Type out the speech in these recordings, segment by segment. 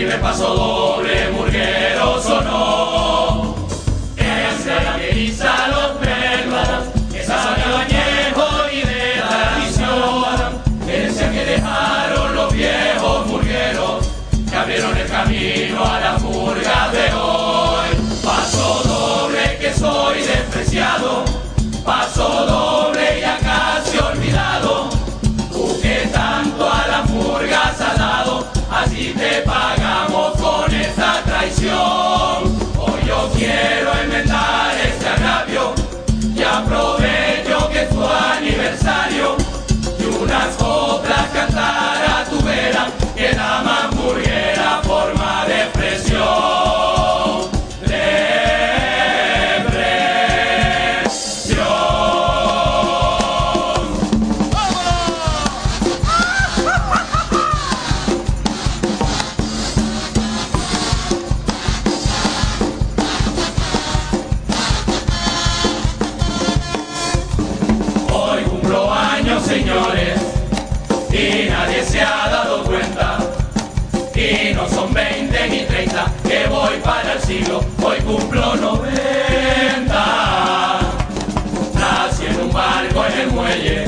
y me paso doble murguera. nadie se ha dado cuenta. Y no son 20 ni 30, que voy para el siglo, hoy cumplo 90. Nací en un barco en el muelle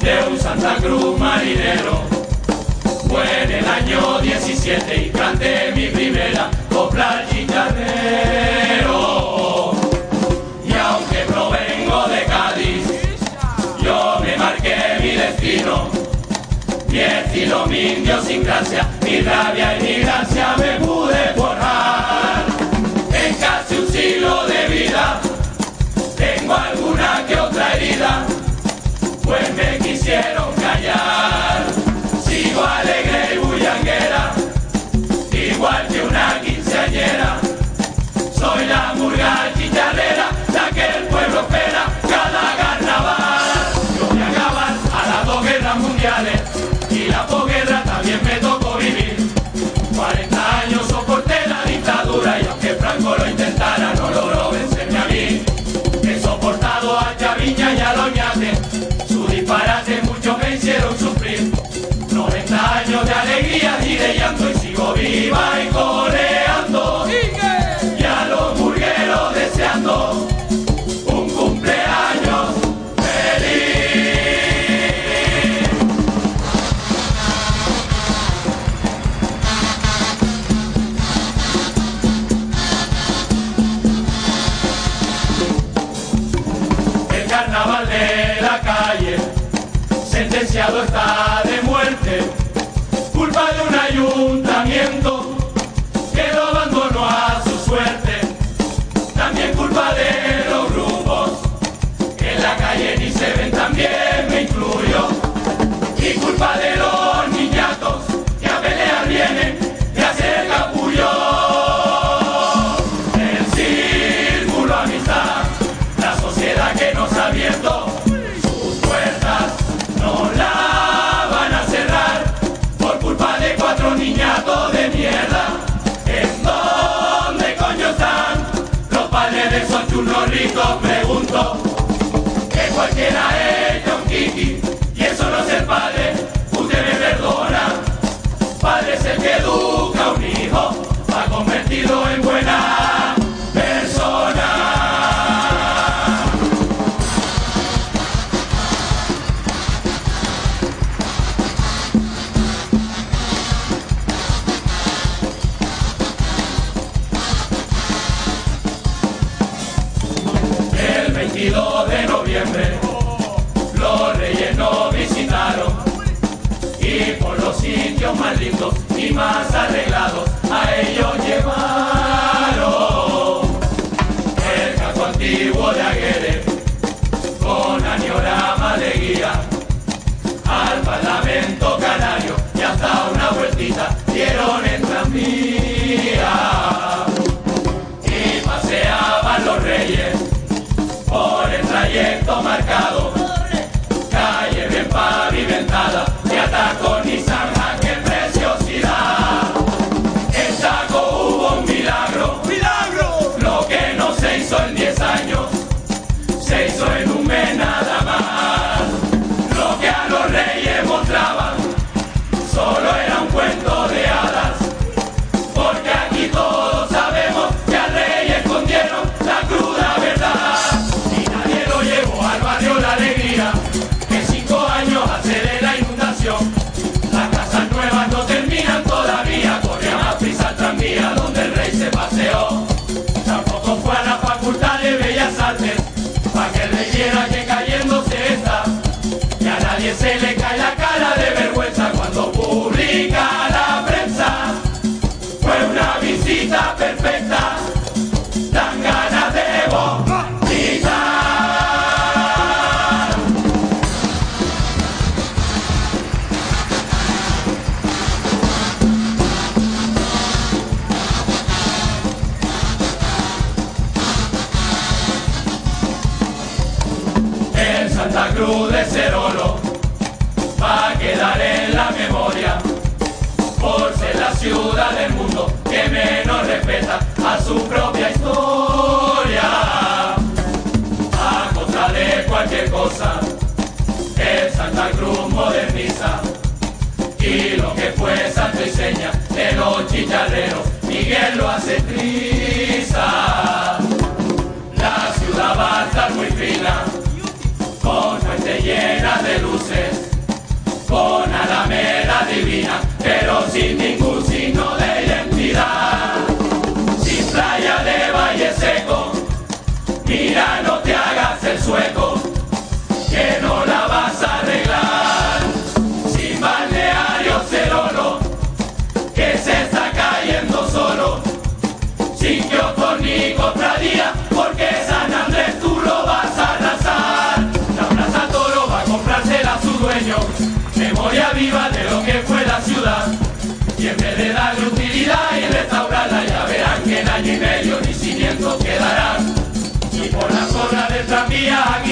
de un Santa Cruz marinero. Fue en el año 17 y sin gracia, mi rabia y mi gracia Yeah. uno rico, sitio más lindo y más alegre. se le ciudad del mundo que menos respeta a su propia historia. A costa de cualquier cosa, el Santa Cruz moderniza. Y lo que fue Santa Iseña de los chicharreros, Miguel lo hace triste.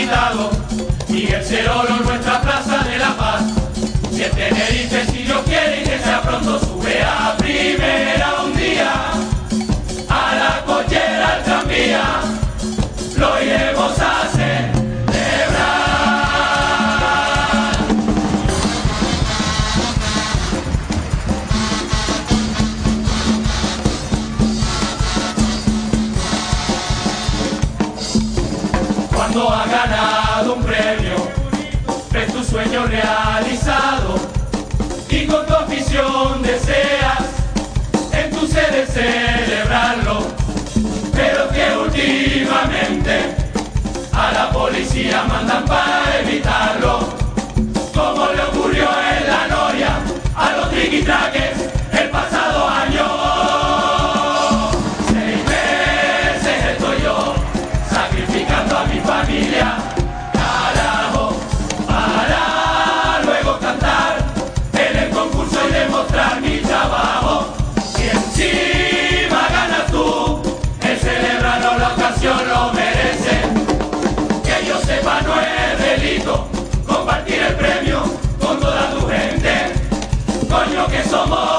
agitado, Miguel Cerolo nuestra plaza de ganado un premio, ves tu sueño realizado y con tu afición deseas en tu sede celebrarlo, pero que últimamente a la policía mandan para evitarlo, como le ocurrió en la noria a los triquitraques. delito, compartir el premio con toda tu gente. Coño que somos.